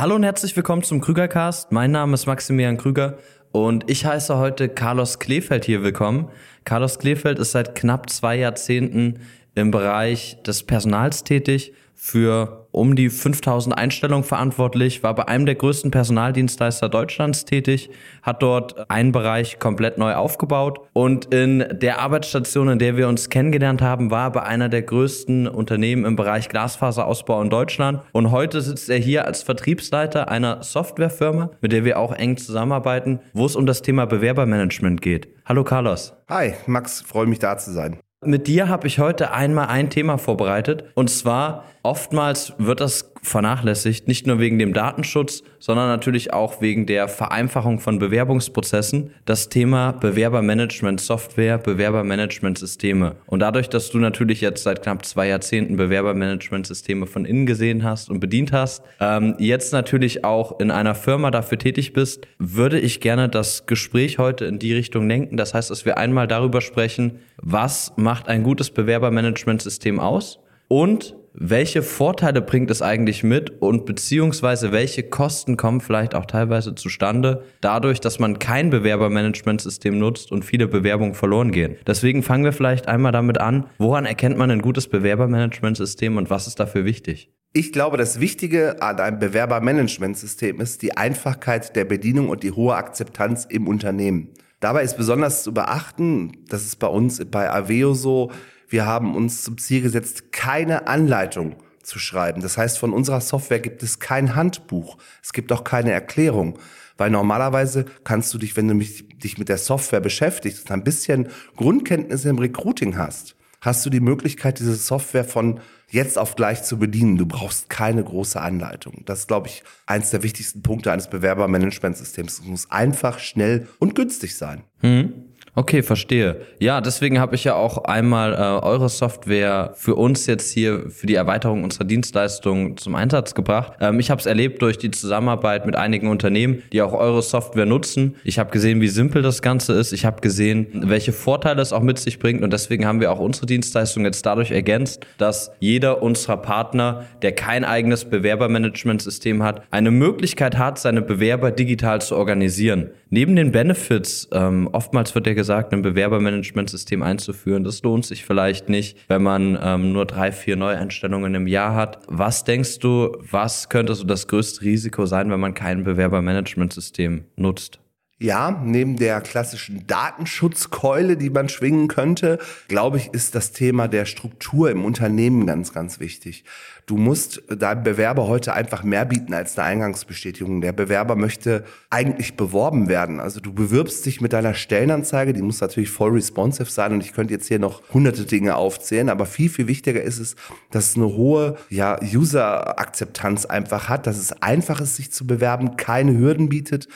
Hallo und herzlich willkommen zum Krügercast. Mein Name ist Maximilian Krüger und ich heiße heute Carlos Kleefeld hier willkommen. Carlos Kleefeld ist seit knapp zwei Jahrzehnten im Bereich des Personals tätig für um die 5000 Einstellungen verantwortlich, war bei einem der größten Personaldienstleister Deutschlands tätig, hat dort einen Bereich komplett neu aufgebaut und in der Arbeitsstation, in der wir uns kennengelernt haben, war bei einer der größten Unternehmen im Bereich Glasfaserausbau in Deutschland und heute sitzt er hier als Vertriebsleiter einer Softwarefirma, mit der wir auch eng zusammenarbeiten, wo es um das Thema Bewerbermanagement geht. Hallo Carlos. Hi, Max, freue mich da zu sein. Mit dir habe ich heute einmal ein Thema vorbereitet. Und zwar, oftmals wird das vernachlässigt, nicht nur wegen dem Datenschutz, sondern natürlich auch wegen der Vereinfachung von Bewerbungsprozessen. Das Thema Bewerbermanagement-Software, Bewerbermanagement-Systeme. Und dadurch, dass du natürlich jetzt seit knapp zwei Jahrzehnten Bewerbermanagement-Systeme von innen gesehen hast und bedient hast, ähm, jetzt natürlich auch in einer Firma dafür tätig bist, würde ich gerne das Gespräch heute in die Richtung lenken. Das heißt, dass wir einmal darüber sprechen, was macht ein gutes Bewerbermanagementsystem aus und welche Vorteile bringt es eigentlich mit und beziehungsweise welche Kosten kommen vielleicht auch teilweise zustande dadurch, dass man kein Bewerbermanagementsystem nutzt und viele Bewerbungen verloren gehen. Deswegen fangen wir vielleicht einmal damit an, woran erkennt man ein gutes Bewerbermanagementsystem und was ist dafür wichtig? Ich glaube, das Wichtige an einem Bewerbermanagementsystem ist die Einfachheit der Bedienung und die hohe Akzeptanz im Unternehmen. Dabei ist besonders zu beachten, das ist bei uns bei Aveo so, wir haben uns zum Ziel gesetzt, keine Anleitung zu schreiben. Das heißt, von unserer Software gibt es kein Handbuch. Es gibt auch keine Erklärung. Weil normalerweise kannst du dich, wenn du dich mit der Software beschäftigst und ein bisschen Grundkenntnisse im Recruiting hast, hast du die Möglichkeit, diese Software von jetzt auf gleich zu bedienen. Du brauchst keine große Anleitung. Das ist, glaube ich, eines der wichtigsten Punkte eines Bewerbermanagementsystems. Es muss einfach, schnell und günstig sein. Hm. Okay, verstehe. Ja, deswegen habe ich ja auch einmal äh, eure Software für uns jetzt hier für die Erweiterung unserer Dienstleistung zum Einsatz gebracht. Ähm, ich habe es erlebt durch die Zusammenarbeit mit einigen Unternehmen, die auch eure Software nutzen. Ich habe gesehen, wie simpel das Ganze ist. Ich habe gesehen, welche Vorteile es auch mit sich bringt und deswegen haben wir auch unsere Dienstleistung jetzt dadurch ergänzt, dass jeder unserer Partner, der kein eigenes Bewerbermanagementsystem hat, eine Möglichkeit hat, seine Bewerber digital zu organisieren. Neben den Benefits, ähm, oftmals wird ja gesagt, ein Bewerbermanagementsystem einzuführen, das lohnt sich vielleicht nicht, wenn man ähm, nur drei, vier Neueinstellungen im Jahr hat. Was denkst du, was könnte so das größte Risiko sein, wenn man kein Bewerbermanagementsystem nutzt? Ja, neben der klassischen Datenschutzkeule, die man schwingen könnte, glaube ich, ist das Thema der Struktur im Unternehmen ganz, ganz wichtig. Du musst deinem Bewerber heute einfach mehr bieten als eine Eingangsbestätigung. Der Bewerber möchte eigentlich beworben werden. Also du bewirbst dich mit deiner Stellenanzeige, die muss natürlich voll responsive sein und ich könnte jetzt hier noch hunderte Dinge aufzählen, aber viel, viel wichtiger ist es, dass es eine hohe ja, User-Akzeptanz einfach hat, dass es einfach ist, sich zu bewerben, keine Hürden bietet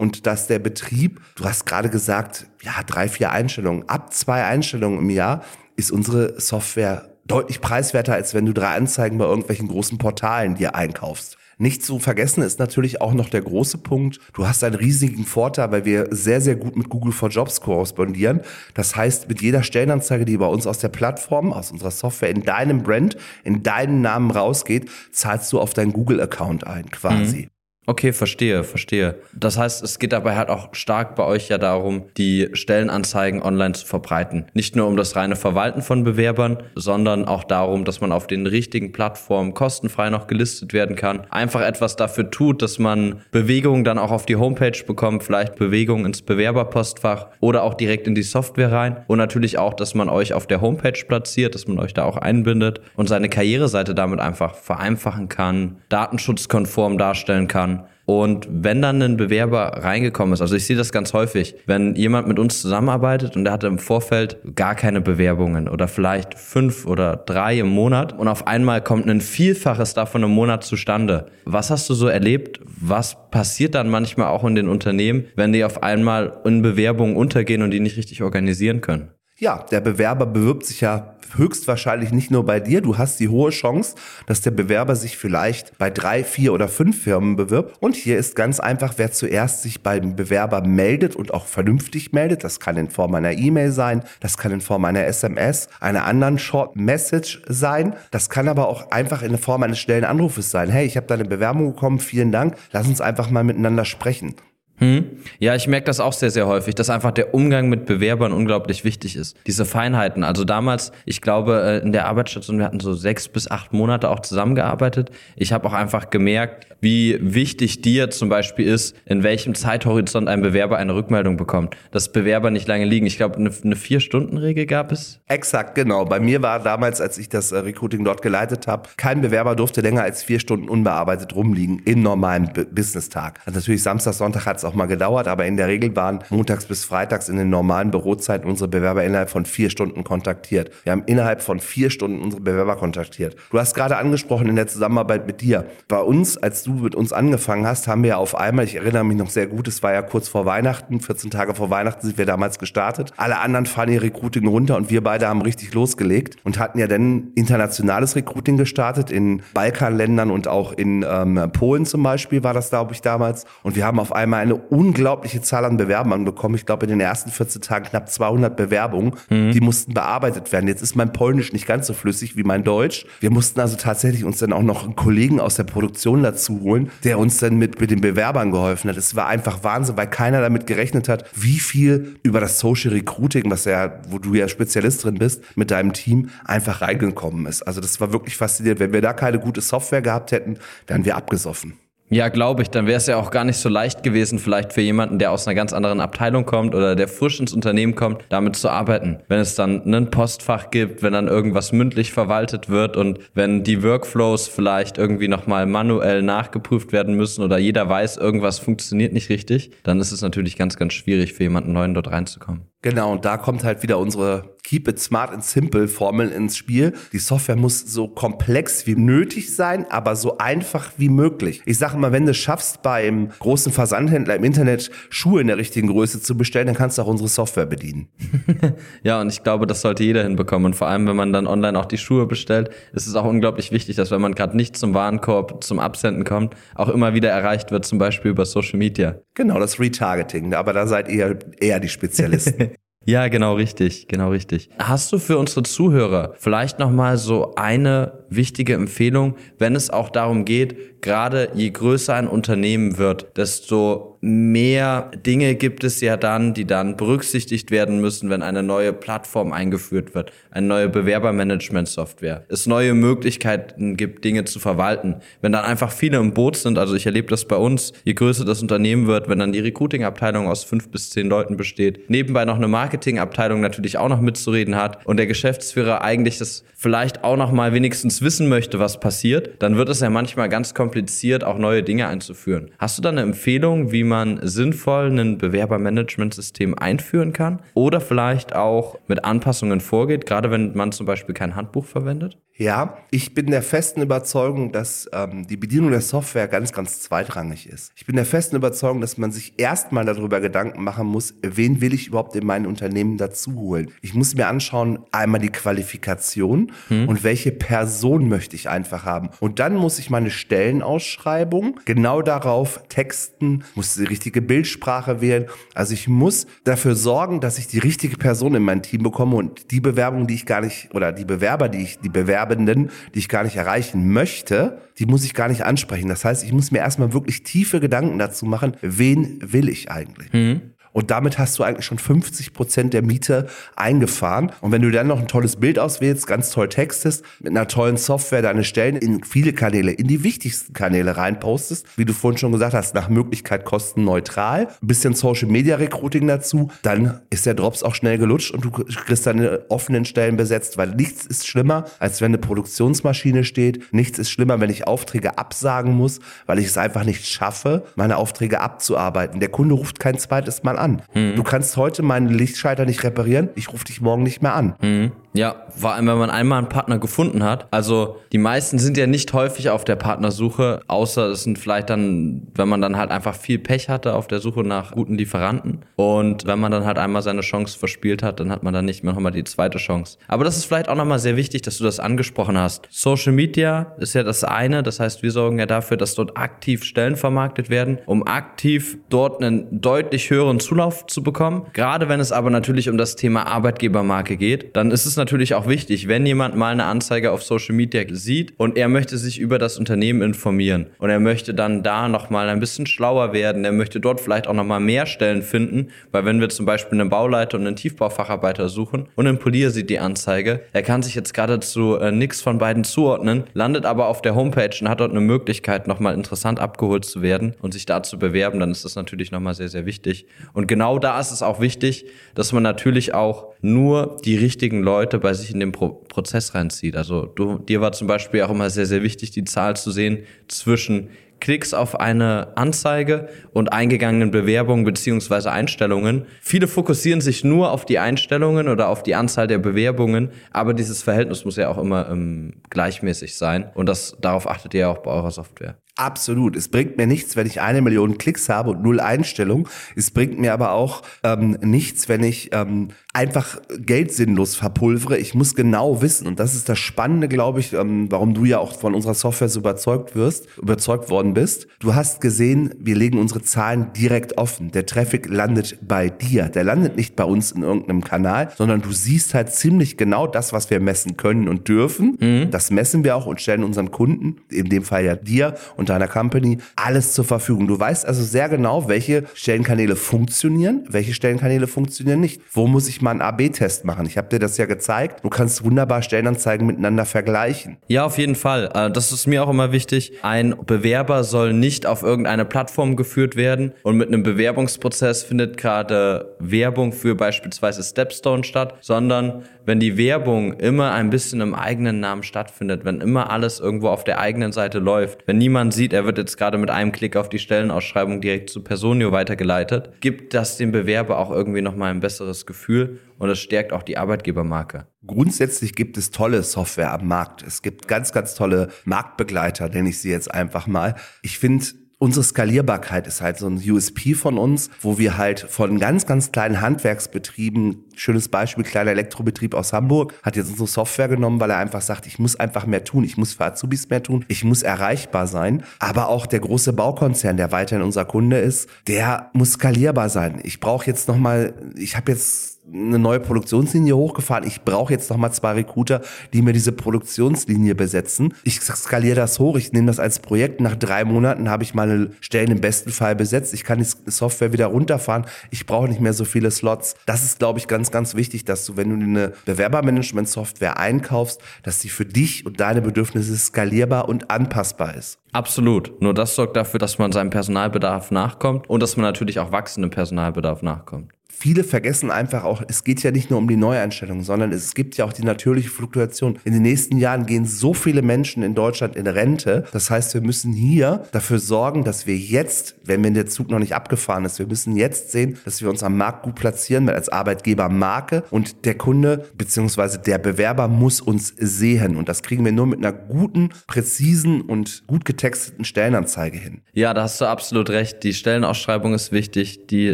und dass der Betrieb, du hast gerade gesagt, ja, drei, vier Einstellungen, ab zwei Einstellungen im Jahr ist unsere Software deutlich preiswerter, als wenn du drei Anzeigen bei irgendwelchen großen Portalen dir einkaufst. Nicht zu vergessen ist natürlich auch noch der große Punkt. Du hast einen riesigen Vorteil, weil wir sehr, sehr gut mit Google for Jobs korrespondieren. Das heißt, mit jeder Stellenanzeige, die bei uns aus der Plattform, aus unserer Software in deinem Brand, in deinen Namen rausgeht, zahlst du auf deinen Google-Account ein, quasi. Mhm. Okay, verstehe, verstehe. Das heißt, es geht dabei halt auch stark bei euch ja darum, die Stellenanzeigen online zu verbreiten. Nicht nur um das reine Verwalten von Bewerbern, sondern auch darum, dass man auf den richtigen Plattformen kostenfrei noch gelistet werden kann. Einfach etwas dafür tut, dass man Bewegungen dann auch auf die Homepage bekommt, vielleicht Bewegungen ins Bewerberpostfach oder auch direkt in die Software rein. Und natürlich auch, dass man euch auf der Homepage platziert, dass man euch da auch einbindet und seine Karriereseite damit einfach vereinfachen kann, datenschutzkonform darstellen kann und wenn dann ein Bewerber reingekommen ist, also ich sehe das ganz häufig, wenn jemand mit uns zusammenarbeitet und der hatte im Vorfeld gar keine Bewerbungen oder vielleicht fünf oder drei im Monat und auf einmal kommt ein Vielfaches davon im Monat zustande. Was hast du so erlebt? Was passiert dann manchmal auch in den Unternehmen, wenn die auf einmal in Bewerbungen untergehen und die nicht richtig organisieren können? Ja, der Bewerber bewirbt sich ja höchstwahrscheinlich nicht nur bei dir. Du hast die hohe Chance, dass der Bewerber sich vielleicht bei drei, vier oder fünf Firmen bewirbt. Und hier ist ganz einfach, wer zuerst sich beim Bewerber meldet und auch vernünftig meldet. Das kann in Form einer E-Mail sein, das kann in Form einer SMS, einer anderen Short Message sein. Das kann aber auch einfach in Form eines schnellen Anrufes sein. Hey, ich habe deine Bewerbung bekommen, vielen Dank. Lass uns einfach mal miteinander sprechen. Hm. Ja, ich merke das auch sehr, sehr häufig, dass einfach der Umgang mit Bewerbern unglaublich wichtig ist. Diese Feinheiten. Also damals, ich glaube, äh, in der Arbeitsstation, wir hatten so sechs bis acht Monate auch zusammengearbeitet. Ich habe auch einfach gemerkt, wie wichtig dir zum Beispiel ist, in welchem Zeithorizont ein Bewerber eine Rückmeldung bekommt. Dass Bewerber nicht lange liegen. Ich glaube, eine, eine Vier-Stunden-Regel gab es. Exakt, genau. Bei mir war damals, als ich das äh, Recruiting dort geleitet habe, kein Bewerber durfte länger als vier Stunden unbearbeitet rumliegen im normalen Business-Tag. Also natürlich Samstag, Sonntag hat es auch mal gedauert, aber in der Regel waren montags bis freitags in den normalen Bürozeiten unsere Bewerber innerhalb von vier Stunden kontaktiert. Wir haben innerhalb von vier Stunden unsere Bewerber kontaktiert. Du hast gerade angesprochen in der Zusammenarbeit mit dir. Bei uns, als du mit uns angefangen hast, haben wir auf einmal, ich erinnere mich noch sehr gut, es war ja kurz vor Weihnachten, 14 Tage vor Weihnachten sind wir damals gestartet. Alle anderen fahren ihr Recruiting runter und wir beide haben richtig losgelegt und hatten ja dann internationales Recruiting gestartet in Balkanländern und auch in ähm, Polen zum Beispiel war das, glaube ich, damals. Und wir haben auf einmal eine unglaubliche Zahl an Bewerbern bekommen. Ich glaube, in den ersten 14 Tagen knapp 200 Bewerbungen. Mhm. Die mussten bearbeitet werden. Jetzt ist mein Polnisch nicht ganz so flüssig wie mein Deutsch. Wir mussten also tatsächlich uns dann auch noch einen Kollegen aus der Produktion dazu holen, der uns dann mit, mit den Bewerbern geholfen hat. Es war einfach Wahnsinn, weil keiner damit gerechnet hat, wie viel über das Social Recruiting, was ja, wo du ja Spezialist drin bist, mit deinem Team einfach reingekommen ist. Also das war wirklich faszinierend. Wenn wir da keine gute Software gehabt hätten, wären wir abgesoffen. Ja, glaube ich. Dann wäre es ja auch gar nicht so leicht gewesen, vielleicht für jemanden, der aus einer ganz anderen Abteilung kommt oder der frisch ins Unternehmen kommt, damit zu arbeiten. Wenn es dann ein Postfach gibt, wenn dann irgendwas mündlich verwaltet wird und wenn die Workflows vielleicht irgendwie nochmal manuell nachgeprüft werden müssen oder jeder weiß, irgendwas funktioniert nicht richtig, dann ist es natürlich ganz, ganz schwierig für jemanden Neuen dort reinzukommen. Genau, und da kommt halt wieder unsere Keep it smart and simple Formel ins Spiel. Die Software muss so komplex wie nötig sein, aber so einfach wie möglich. Ich sage mal, wenn du es schaffst, beim großen Versandhändler im Internet Schuhe in der richtigen Größe zu bestellen, dann kannst du auch unsere Software bedienen. ja, und ich glaube, das sollte jeder hinbekommen. Und vor allem, wenn man dann online auch die Schuhe bestellt, ist es auch unglaublich wichtig, dass wenn man gerade nicht zum Warenkorb, zum Absenden kommt, auch immer wieder erreicht wird, zum Beispiel über Social Media. Genau, das Retargeting. Aber da seid ihr eher die Spezialisten. Ja, genau richtig, genau richtig. Hast du für unsere Zuhörer vielleicht noch mal so eine wichtige Empfehlung, wenn es auch darum geht, gerade je größer ein Unternehmen wird, desto mehr Dinge gibt es ja dann, die dann berücksichtigt werden müssen, wenn eine neue Plattform eingeführt wird, eine neue Bewerbermanagement-Software, es neue Möglichkeiten gibt, Dinge zu verwalten. Wenn dann einfach viele im Boot sind, also ich erlebe das bei uns, je größer das Unternehmen wird, wenn dann die Recruiting-Abteilung aus fünf bis zehn Leuten besteht, nebenbei noch eine Marketing-Abteilung natürlich auch noch mitzureden hat und der Geschäftsführer eigentlich das vielleicht auch noch mal wenigstens wissen möchte, was passiert, dann wird es ja manchmal ganz kompliziert, auch neue Dinge einzuführen. Hast du da eine Empfehlung, wie man sinnvoll ein Bewerbermanagementsystem einführen kann oder vielleicht auch mit Anpassungen vorgeht, gerade wenn man zum Beispiel kein Handbuch verwendet? Ja, ich bin der festen Überzeugung, dass ähm, die Bedienung der Software ganz, ganz zweitrangig ist. Ich bin der festen Überzeugung, dass man sich erstmal darüber Gedanken machen muss, wen will ich überhaupt in mein Unternehmen dazu holen. Ich muss mir anschauen, einmal die Qualifikation hm. und welche Person möchte ich einfach haben. Und dann muss ich meine Stellenausschreibung genau darauf texten, muss die richtige Bildsprache wählen. Also ich muss dafür sorgen, dass ich die richtige Person in mein Team bekomme und die Bewerbung, die ich gar nicht, oder die Bewerber, die ich, die Bewerbenden, die ich gar nicht erreichen möchte, die muss ich gar nicht ansprechen. Das heißt, ich muss mir erstmal wirklich tiefe Gedanken dazu machen, wen will ich eigentlich? Mhm. Und damit hast du eigentlich schon 50 Prozent der Miete eingefahren. Und wenn du dann noch ein tolles Bild auswählst, ganz toll textest, mit einer tollen Software deine Stellen in viele Kanäle, in die wichtigsten Kanäle reinpostest, wie du vorhin schon gesagt hast, nach Möglichkeit kostenneutral, ein bisschen Social Media Recruiting dazu, dann ist der Drops auch schnell gelutscht und du kriegst deine offenen Stellen besetzt, weil nichts ist schlimmer, als wenn eine Produktionsmaschine steht. Nichts ist schlimmer, wenn ich Aufträge absagen muss, weil ich es einfach nicht schaffe, meine Aufträge abzuarbeiten. Der Kunde ruft kein zweites Mal an. Mhm. Du kannst heute meinen Lichtschalter nicht reparieren, ich rufe dich morgen nicht mehr an. Mhm. Ja, vor allem, wenn man einmal einen Partner gefunden hat. Also die meisten sind ja nicht häufig auf der Partnersuche, außer es sind vielleicht dann, wenn man dann halt einfach viel Pech hatte auf der Suche nach guten Lieferanten. Und wenn man dann halt einmal seine Chance verspielt hat, dann hat man dann nicht mehr nochmal die zweite Chance. Aber das ist vielleicht auch nochmal sehr wichtig, dass du das angesprochen hast. Social Media ist ja das eine, das heißt, wir sorgen ja dafür, dass dort aktiv Stellen vermarktet werden, um aktiv dort einen deutlich höheren Zulauf zu bekommen. Gerade wenn es aber natürlich um das Thema Arbeitgebermarke geht, dann ist es natürlich auch wichtig, wenn jemand mal eine Anzeige auf Social Media sieht und er möchte sich über das Unternehmen informieren und er möchte dann da nochmal ein bisschen schlauer werden, er möchte dort vielleicht auch nochmal mehr Stellen finden, weil wenn wir zum Beispiel einen Bauleiter und einen Tiefbaufacharbeiter suchen und ein Polier sieht die Anzeige, er kann sich jetzt gerade zu äh, nichts von beiden zuordnen, landet aber auf der Homepage und hat dort eine Möglichkeit, nochmal interessant abgeholt zu werden und sich da zu bewerben, dann ist das natürlich nochmal sehr, sehr wichtig. Und genau da ist es auch wichtig, dass man natürlich auch nur die richtigen Leute bei sich in den Pro Prozess reinzieht. Also du, dir war zum Beispiel auch immer sehr, sehr wichtig, die Zahl zu sehen zwischen Klicks auf eine Anzeige und eingegangenen Bewerbungen beziehungsweise Einstellungen. Viele fokussieren sich nur auf die Einstellungen oder auf die Anzahl der Bewerbungen, aber dieses Verhältnis muss ja auch immer ähm, gleichmäßig sein und das darauf achtet ihr auch bei eurer Software. Absolut. Es bringt mir nichts, wenn ich eine Million Klicks habe und null Einstellungen. Es bringt mir aber auch ähm, nichts, wenn ich ähm, einfach Geld sinnlos verpulvere. Ich muss genau wissen, und das ist das Spannende, glaube ich, ähm, warum du ja auch von unserer Software so überzeugt wirst, überzeugt worden bist. Du hast gesehen, wir legen unsere Zahlen direkt offen. Der Traffic landet bei dir. Der landet nicht bei uns in irgendeinem Kanal, sondern du siehst halt ziemlich genau das, was wir messen können und dürfen. Mhm. Das messen wir auch und stellen unseren Kunden, in dem Fall ja dir und deiner Company, alles zur Verfügung. Du weißt also sehr genau, welche Stellenkanäle funktionieren, welche Stellenkanäle funktionieren nicht. Wo muss ich mal einen AB-Test machen? Ich habe dir das ja gezeigt. Du kannst wunderbar Stellenanzeigen miteinander vergleichen. Ja, auf jeden Fall. Äh, das ist mir auch immer wichtig. Ein Bewerber soll nicht auf irgendeine Plattform geführt werden und mit einem Bewerbungsprozess findet gerade Werbung für beispielsweise Stepstone statt, sondern wenn die Werbung immer ein bisschen im eigenen Namen stattfindet, wenn immer alles irgendwo auf der eigenen Seite läuft, wenn niemand sieht, er wird jetzt gerade mit einem Klick auf die Stellenausschreibung direkt zu Personio weitergeleitet, gibt das dem Bewerber auch irgendwie nochmal ein besseres Gefühl und es stärkt auch die Arbeitgebermarke. Grundsätzlich gibt es tolle Software am Markt. Es gibt ganz, ganz tolle Marktbegleiter, nenne ich sie jetzt einfach mal. Ich finde, unsere Skalierbarkeit ist halt so ein USP von uns, wo wir halt von ganz, ganz kleinen Handwerksbetrieben, schönes Beispiel, kleiner Elektrobetrieb aus Hamburg, hat jetzt unsere Software genommen, weil er einfach sagt, ich muss einfach mehr tun, ich muss für Azubis mehr tun, ich muss erreichbar sein. Aber auch der große Baukonzern, der weiterhin unser Kunde ist, der muss skalierbar sein. Ich brauche jetzt nochmal, ich habe jetzt eine neue Produktionslinie hochgefahren. Ich brauche jetzt noch mal zwei Recruiter, die mir diese Produktionslinie besetzen. Ich skaliere das hoch, ich nehme das als Projekt. Nach drei Monaten habe ich meine Stellen im besten Fall besetzt. Ich kann die Software wieder runterfahren. Ich brauche nicht mehr so viele Slots. Das ist, glaube ich, ganz, ganz wichtig, dass du, wenn du eine Bewerbermanagement-Software einkaufst, dass sie für dich und deine Bedürfnisse skalierbar und anpassbar ist. Absolut. Nur das sorgt dafür, dass man seinem Personalbedarf nachkommt und dass man natürlich auch wachsendem Personalbedarf nachkommt viele vergessen einfach auch, es geht ja nicht nur um die Neueinstellung, sondern es gibt ja auch die natürliche Fluktuation. In den nächsten Jahren gehen so viele Menschen in Deutschland in Rente. Das heißt, wir müssen hier dafür sorgen, dass wir jetzt, wenn der Zug noch nicht abgefahren ist, wir müssen jetzt sehen, dass wir uns am Markt gut platzieren als Arbeitgeber Marke und der Kunde bzw. der Bewerber muss uns sehen. Und das kriegen wir nur mit einer guten, präzisen und gut getexteten Stellenanzeige hin. Ja, da hast du absolut recht. Die Stellenausschreibung ist wichtig, die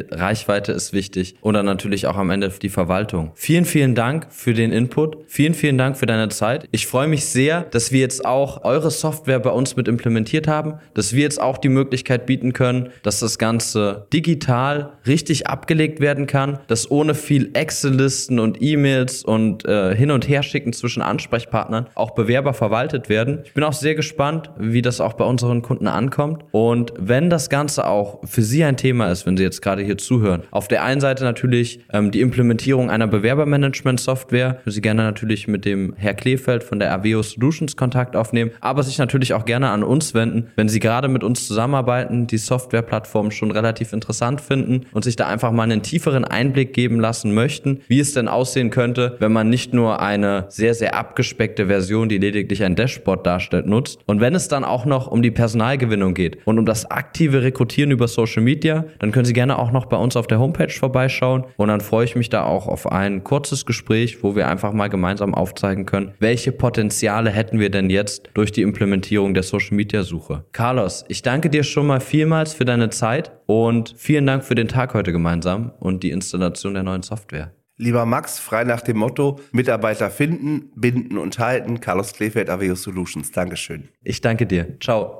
Reichweite ist wichtig und dann natürlich auch am Ende die Verwaltung. Vielen, vielen Dank für den Input. Vielen, vielen Dank für deine Zeit. Ich freue mich sehr, dass wir jetzt auch eure Software bei uns mit implementiert haben, dass wir jetzt auch die Möglichkeit bieten können, dass das Ganze digital richtig abgelegt werden kann, dass ohne viel Excel-Listen und E-Mails und äh, hin und her schicken zwischen Ansprechpartnern auch Bewerber verwaltet werden. Ich bin auch sehr gespannt, wie das auch bei unseren Kunden ankommt. Und wenn das Ganze auch für Sie ein Thema ist, wenn Sie jetzt gerade hier zuhören, auf der einen Seite natürlich ähm, die Implementierung einer Bewerbermanagement-Software. Sie gerne natürlich mit dem Herr Kleefeld von der Aveo Solutions Kontakt aufnehmen, aber sich natürlich auch gerne an uns wenden, wenn Sie gerade mit uns zusammenarbeiten, die Softwareplattform schon relativ interessant finden und sich da einfach mal einen tieferen Einblick geben lassen möchten, wie es denn aussehen könnte, wenn man nicht nur eine sehr, sehr abgespeckte Version, die lediglich ein Dashboard darstellt, nutzt. Und wenn es dann auch noch um die Personalgewinnung geht und um das aktive Rekrutieren über Social Media, dann können Sie gerne auch noch bei uns auf der Homepage vorbei vorbeischauen. Und dann freue ich mich da auch auf ein kurzes Gespräch, wo wir einfach mal gemeinsam aufzeigen können, welche Potenziale hätten wir denn jetzt durch die Implementierung der Social Media Suche. Carlos, ich danke dir schon mal vielmals für deine Zeit und vielen Dank für den Tag heute gemeinsam und die Installation der neuen Software. Lieber Max, frei nach dem Motto, Mitarbeiter finden, binden und halten. Carlos Klefeld, Aveo Solutions. Dankeschön. Ich danke dir. Ciao.